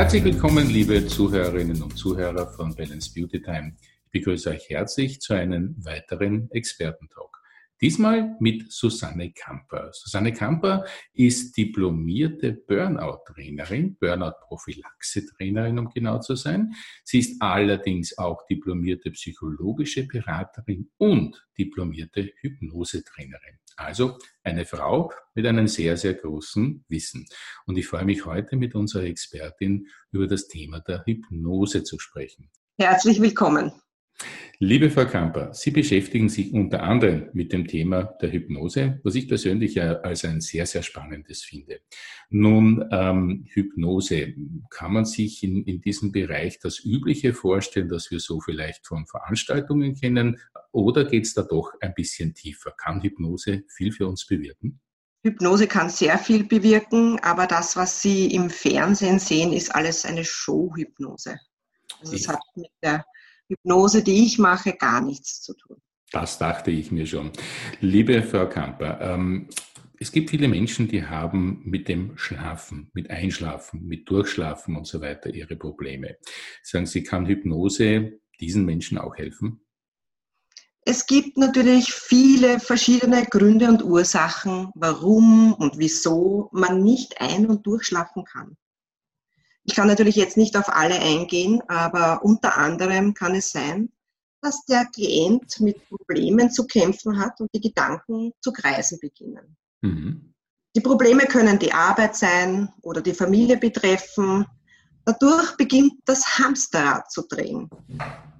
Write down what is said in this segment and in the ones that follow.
Herzlich willkommen, liebe Zuhörerinnen und Zuhörer von Balance Beauty Time. Ich begrüße euch herzlich zu einem weiteren Expertentalk. Diesmal mit Susanne Kamper. Susanne Kamper ist diplomierte Burnout-Trainerin, Burnout-Prophylaxe-Trainerin, um genau zu sein. Sie ist allerdings auch diplomierte psychologische Beraterin und diplomierte Hypnose-Trainerin. Also eine Frau mit einem sehr, sehr großen Wissen. Und ich freue mich heute mit unserer Expertin über das Thema der Hypnose zu sprechen. Herzlich willkommen. Liebe Frau Kamper, Sie beschäftigen sich unter anderem mit dem Thema der Hypnose, was ich persönlich ja als ein sehr, sehr spannendes finde. Nun, ähm, Hypnose, kann man sich in, in diesem Bereich das Übliche vorstellen, dass wir so vielleicht von Veranstaltungen kennen, oder geht es da doch ein bisschen tiefer? Kann Hypnose viel für uns bewirken? Hypnose kann sehr viel bewirken, aber das, was Sie im Fernsehen sehen, ist alles eine Show-Hypnose. Also es hat mit der Hypnose, die ich mache, gar nichts zu tun. Das dachte ich mir schon. Liebe Frau Kamper, ähm, es gibt viele Menschen, die haben mit dem Schlafen, mit Einschlafen, mit Durchschlafen und so weiter ihre Probleme. Sagen Sie, kann Hypnose diesen Menschen auch helfen? Es gibt natürlich viele verschiedene Gründe und Ursachen, warum und wieso man nicht ein- und durchschlafen kann. Ich kann natürlich jetzt nicht auf alle eingehen, aber unter anderem kann es sein, dass der Klient mit Problemen zu kämpfen hat und die Gedanken zu kreisen beginnen. Mhm. Die Probleme können die Arbeit sein oder die Familie betreffen. Dadurch beginnt das Hamsterrad zu drehen.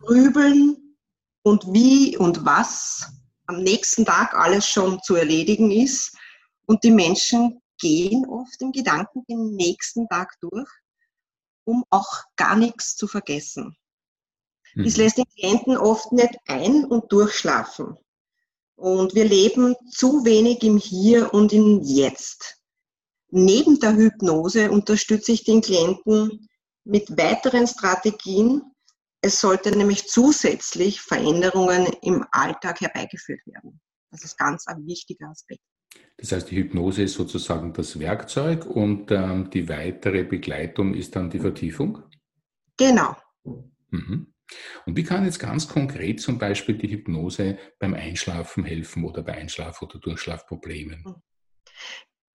Grübeln und wie und was am nächsten Tag alles schon zu erledigen ist. Und die Menschen gehen oft im Gedanken den nächsten Tag durch um auch gar nichts zu vergessen. Mhm. Das lässt den Klienten oft nicht ein- und durchschlafen. Und wir leben zu wenig im Hier und im Jetzt. Neben der Hypnose unterstütze ich den Klienten mit weiteren Strategien. Es sollte nämlich zusätzlich Veränderungen im Alltag herbeigeführt werden. Das ist ganz ein wichtiger Aspekt. Das heißt, die Hypnose ist sozusagen das Werkzeug und ähm, die weitere Begleitung ist dann die Vertiefung? Genau. Mhm. Und wie kann jetzt ganz konkret zum Beispiel die Hypnose beim Einschlafen helfen oder bei Einschlaf- oder Durchschlafproblemen?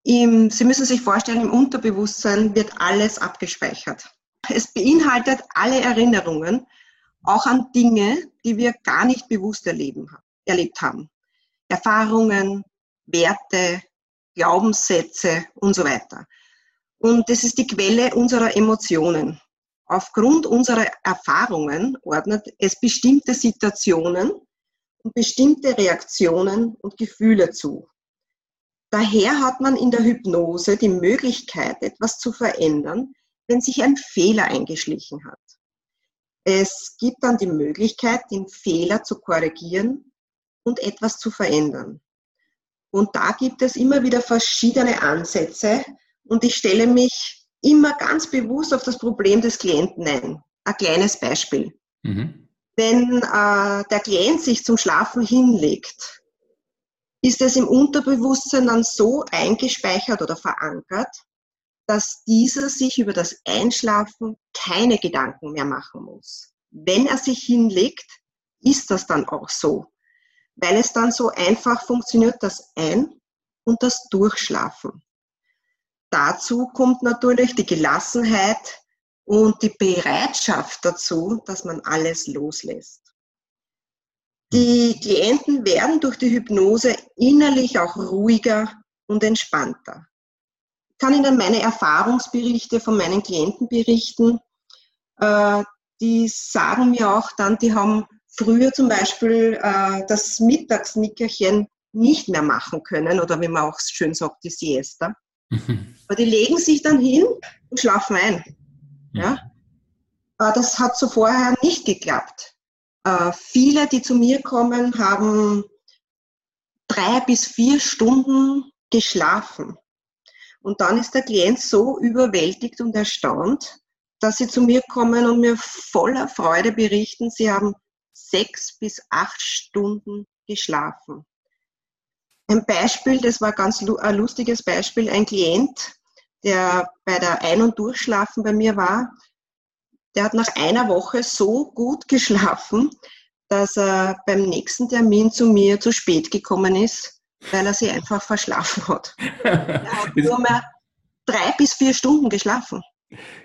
Im, Sie müssen sich vorstellen, im Unterbewusstsein wird alles abgespeichert. Es beinhaltet alle Erinnerungen, auch an Dinge, die wir gar nicht bewusst erleben, erlebt haben. Erfahrungen, Werte, Glaubenssätze und so weiter. Und das ist die Quelle unserer Emotionen. Aufgrund unserer Erfahrungen ordnet es bestimmte Situationen und bestimmte Reaktionen und Gefühle zu. Daher hat man in der Hypnose die Möglichkeit, etwas zu verändern, wenn sich ein Fehler eingeschlichen hat. Es gibt dann die Möglichkeit, den Fehler zu korrigieren und etwas zu verändern. Und da gibt es immer wieder verschiedene Ansätze und ich stelle mich immer ganz bewusst auf das Problem des Klienten ein. Ein kleines Beispiel. Mhm. Wenn äh, der Klient sich zum Schlafen hinlegt, ist es im Unterbewusstsein dann so eingespeichert oder verankert, dass dieser sich über das Einschlafen keine Gedanken mehr machen muss. Wenn er sich hinlegt, ist das dann auch so weil es dann so einfach funktioniert, das Ein- und das Durchschlafen. Dazu kommt natürlich die Gelassenheit und die Bereitschaft dazu, dass man alles loslässt. Die Klienten werden durch die Hypnose innerlich auch ruhiger und entspannter. Ich kann Ihnen meine Erfahrungsberichte von meinen Klienten berichten. Äh, die sagen mir auch dann, die haben früher zum Beispiel äh, das Mittagsnickerchen nicht mehr machen können oder wie man auch schön sagt, die Siesta. Mhm. Aber die legen sich dann hin und schlafen ein. Mhm. Ja? Äh, das hat so vorher nicht geklappt. Äh, viele, die zu mir kommen, haben drei bis vier Stunden geschlafen. Und dann ist der Klient so überwältigt und erstaunt, dass sie zu mir kommen und mir voller Freude berichten, sie haben sechs bis acht Stunden geschlafen. Ein Beispiel, das war ganz ein lustiges Beispiel, ein Klient, der bei der Ein- und Durchschlafen bei mir war, der hat nach einer Woche so gut geschlafen, dass er beim nächsten Termin zu mir zu spät gekommen ist, weil er sich einfach verschlafen hat. er hat nur mehr drei bis vier Stunden geschlafen.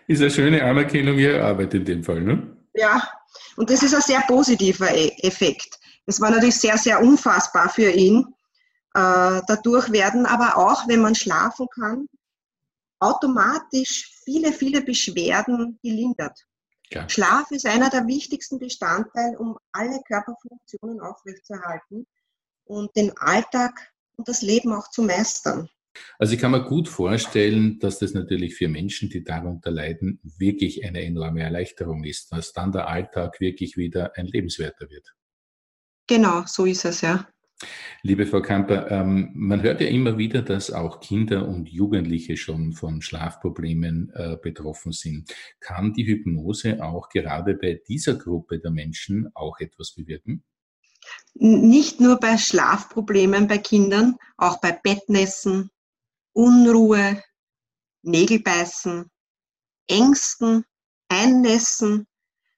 Ist eine schöne Anerkennung Ihrer Arbeit in dem Fall, ne? Ja, und das ist ein sehr positiver e-, Effekt. Es war natürlich sehr, sehr unfassbar für ihn. Äh, dadurch werden aber auch, wenn man schlafen kann, automatisch viele, viele Beschwerden gelindert. Ja. Schlaf ist einer der wichtigsten Bestandteile, um alle Körperfunktionen aufrechtzuerhalten und den Alltag und das Leben auch zu meistern. Also ich kann mir gut vorstellen, dass das natürlich für Menschen, die darunter leiden, wirklich eine enorme Erleichterung ist, dass dann der Alltag wirklich wieder ein lebenswerter wird. Genau, so ist es, ja. Liebe Frau Kamper, ähm, man hört ja immer wieder, dass auch Kinder und Jugendliche schon von Schlafproblemen äh, betroffen sind. Kann die Hypnose auch gerade bei dieser Gruppe der Menschen auch etwas bewirken? Nicht nur bei Schlafproblemen bei Kindern, auch bei Bettnässen, Unruhe, Nägelbeißen, Ängsten, Einnässen,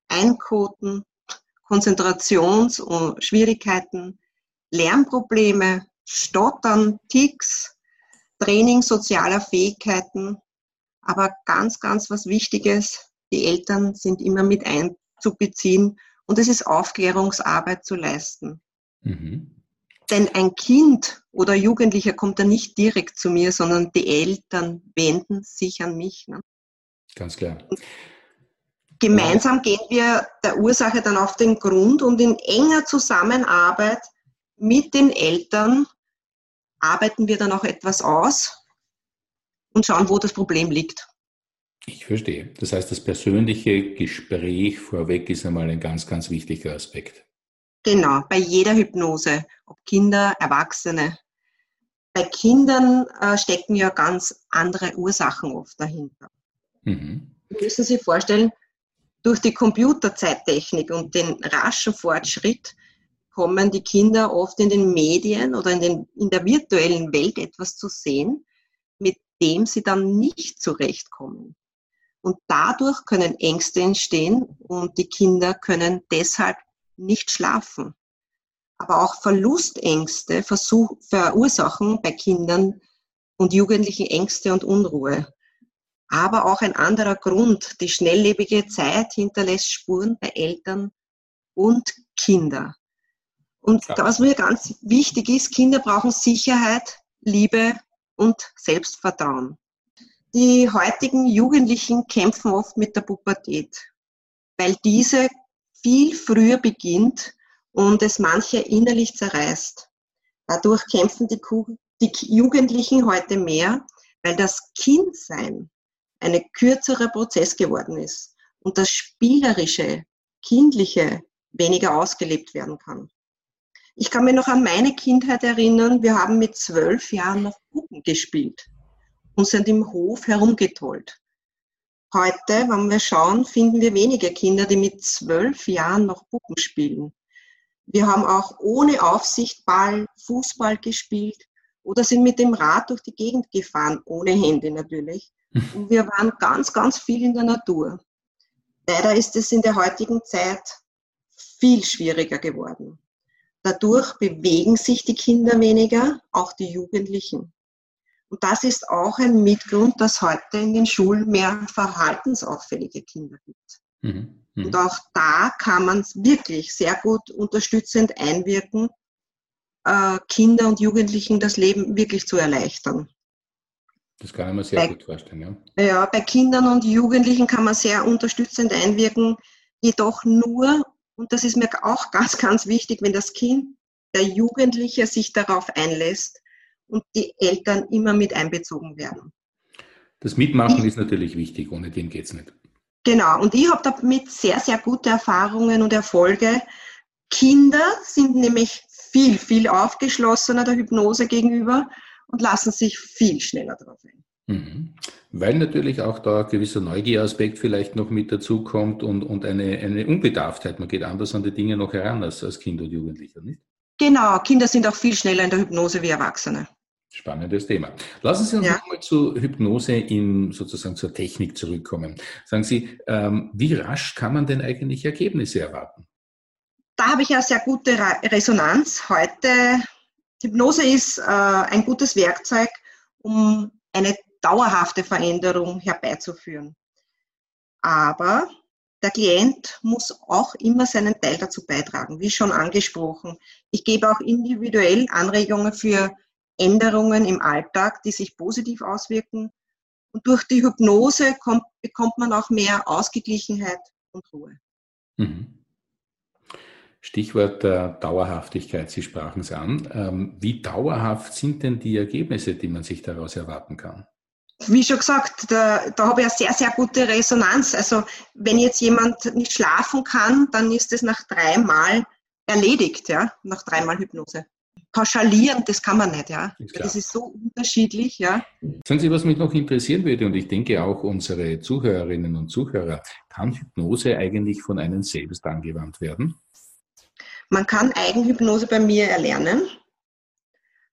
Einkoten, Konzentrationsschwierigkeiten, Lernprobleme, Stottern, Ticks, Training sozialer Fähigkeiten. Aber ganz, ganz was Wichtiges, die Eltern sind immer mit einzubeziehen und es ist Aufklärungsarbeit zu leisten. Mhm. Denn ein Kind oder Jugendlicher kommt da nicht direkt zu mir, sondern die Eltern wenden sich an mich. Ne? Ganz klar. Gemeinsam gehen wir der Ursache dann auf den Grund und in enger Zusammenarbeit mit den Eltern arbeiten wir dann auch etwas aus und schauen, wo das Problem liegt. Ich verstehe. Das heißt, das persönliche Gespräch vorweg ist einmal ein ganz, ganz wichtiger Aspekt. Genau, bei jeder Hypnose, ob Kinder, Erwachsene. Bei Kindern äh, stecken ja ganz andere Ursachen oft dahinter. Mhm. Sie müssen sich vorstellen, durch die Computerzeittechnik und den raschen Fortschritt kommen die Kinder oft in den Medien oder in, den, in der virtuellen Welt etwas zu sehen, mit dem sie dann nicht zurechtkommen. Und dadurch können Ängste entstehen und die Kinder können deshalb nicht schlafen. Aber auch Verlustängste versuch, verursachen bei Kindern und Jugendlichen Ängste und Unruhe. Aber auch ein anderer Grund, die schnelllebige Zeit hinterlässt Spuren bei Eltern und Kindern. Und ja. was mir ganz wichtig ist, Kinder brauchen Sicherheit, Liebe und Selbstvertrauen. Die heutigen Jugendlichen kämpfen oft mit der Pubertät, weil diese viel früher beginnt und es manche innerlich zerreißt. Dadurch kämpfen die, die Jugendlichen heute mehr, weil das Kindsein ein kürzerer Prozess geworden ist und das Spielerische, Kindliche weniger ausgelebt werden kann. Ich kann mich noch an meine Kindheit erinnern. Wir haben mit zwölf Jahren noch Puppen gespielt und sind im Hof herumgetollt. Heute, wenn wir schauen, finden wir wenige Kinder, die mit zwölf Jahren noch Puppen spielen. Wir haben auch ohne Aufsicht Ball, Fußball gespielt oder sind mit dem Rad durch die Gegend gefahren, ohne Hände natürlich. Und wir waren ganz, ganz viel in der Natur. Leider ist es in der heutigen Zeit viel schwieriger geworden. Dadurch bewegen sich die Kinder weniger, auch die Jugendlichen. Und das ist auch ein Mitgrund, dass heute in den Schulen mehr verhaltensauffällige Kinder gibt. Mhm. Mhm. Und auch da kann man wirklich sehr gut unterstützend einwirken, äh, Kinder und Jugendlichen das Leben wirklich zu erleichtern. Das kann man sehr bei, gut vorstellen, ja. Ja, bei Kindern und Jugendlichen kann man sehr unterstützend einwirken, jedoch nur und das ist mir auch ganz, ganz wichtig, wenn das Kind, der Jugendliche sich darauf einlässt und die Eltern immer mit einbezogen werden. Das Mitmachen ich, ist natürlich wichtig, ohne dem geht es nicht. Genau, und ich habe damit sehr, sehr gute Erfahrungen und Erfolge. Kinder sind nämlich viel, viel aufgeschlossener der Hypnose gegenüber und lassen sich viel schneller darauf ein. Mhm. Weil natürlich auch da ein gewisser Neugieraspekt vielleicht noch mit dazu kommt und, und eine, eine Unbedarftheit. Man geht anders an die Dinge noch heran als, als Kind und Jugendlicher, nicht? Genau, Kinder sind auch viel schneller in der Hypnose wie Erwachsene. Spannendes Thema. Lassen Sie uns ja. nochmal zu Hypnose in sozusagen zur Technik zurückkommen. Sagen Sie, ähm, wie rasch kann man denn eigentlich Ergebnisse erwarten? Da habe ich ja sehr gute Resonanz. Heute, Hypnose ist äh, ein gutes Werkzeug, um eine dauerhafte Veränderung herbeizuführen. Aber der Klient muss auch immer seinen Teil dazu beitragen, wie schon angesprochen. Ich gebe auch individuell Anregungen für Änderungen im Alltag, die sich positiv auswirken. Und durch die Hypnose kommt, bekommt man auch mehr Ausgeglichenheit und Ruhe. Mhm. Stichwort der Dauerhaftigkeit, Sie sprachen es an. Ähm, wie dauerhaft sind denn die Ergebnisse, die man sich daraus erwarten kann? Wie schon gesagt, da, da habe ich eine sehr, sehr gute Resonanz. Also wenn jetzt jemand nicht schlafen kann, dann ist es nach dreimal erledigt, ja, nach dreimal Hypnose pauschalieren, das kann man nicht, ja. Ist das ist so unterschiedlich, ja. Sagen Sie, was mich noch interessieren würde, und ich denke auch unsere Zuhörerinnen und Zuhörer, kann Hypnose eigentlich von einem selbst angewandt werden? Man kann Eigenhypnose bei mir erlernen,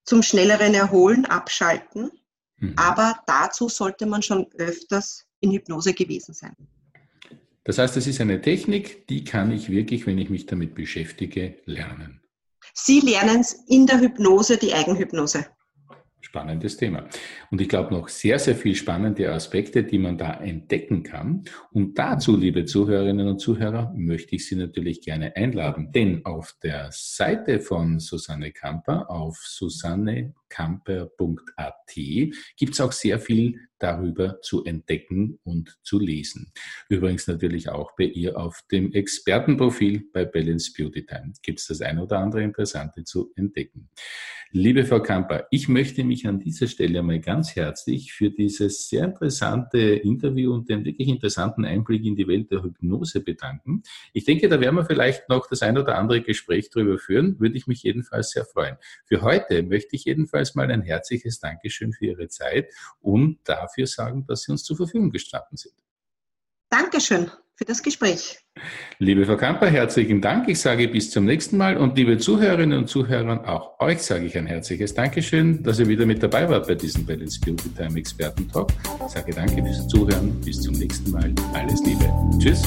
zum schnelleren Erholen, abschalten, mhm. aber dazu sollte man schon öfters in Hypnose gewesen sein. Das heißt, es ist eine Technik, die kann ich wirklich, wenn ich mich damit beschäftige, lernen. Sie lernen es in der Hypnose, die Eigenhypnose. Spannendes Thema. Und ich glaube noch sehr, sehr viel spannende Aspekte, die man da entdecken kann. Und dazu, liebe Zuhörerinnen und Zuhörer, möchte ich Sie natürlich gerne einladen. Denn auf der Seite von Susanne Kamper, auf susannekamper.at, gibt es auch sehr viel darüber zu entdecken und zu lesen. Übrigens natürlich auch bei ihr auf dem Expertenprofil bei Balance Beauty Time gibt es das ein oder andere Interessante zu entdecken. Liebe Frau Kamper, ich möchte mich an dieser Stelle einmal ganz herzlich für dieses sehr interessante Interview und den wirklich interessanten Einblick in die Welt der Hypnose bedanken. Ich denke, da werden wir vielleicht noch das ein oder andere Gespräch darüber führen, würde ich mich jedenfalls sehr freuen. Für heute möchte ich jedenfalls mal ein herzliches Dankeschön für Ihre Zeit und dafür sagen, dass Sie uns zur Verfügung gestanden sind. Dankeschön für das Gespräch. Liebe Frau Kamper, herzlichen Dank. Ich sage bis zum nächsten Mal und liebe Zuhörerinnen und Zuhörer, auch euch sage ich ein herzliches Dankeschön, dass ihr wieder mit dabei wart bei diesem Balance Beauty Time Experten Talk. Ich sage danke fürs Zuhören. Bis zum nächsten Mal. Alles Liebe. Tschüss.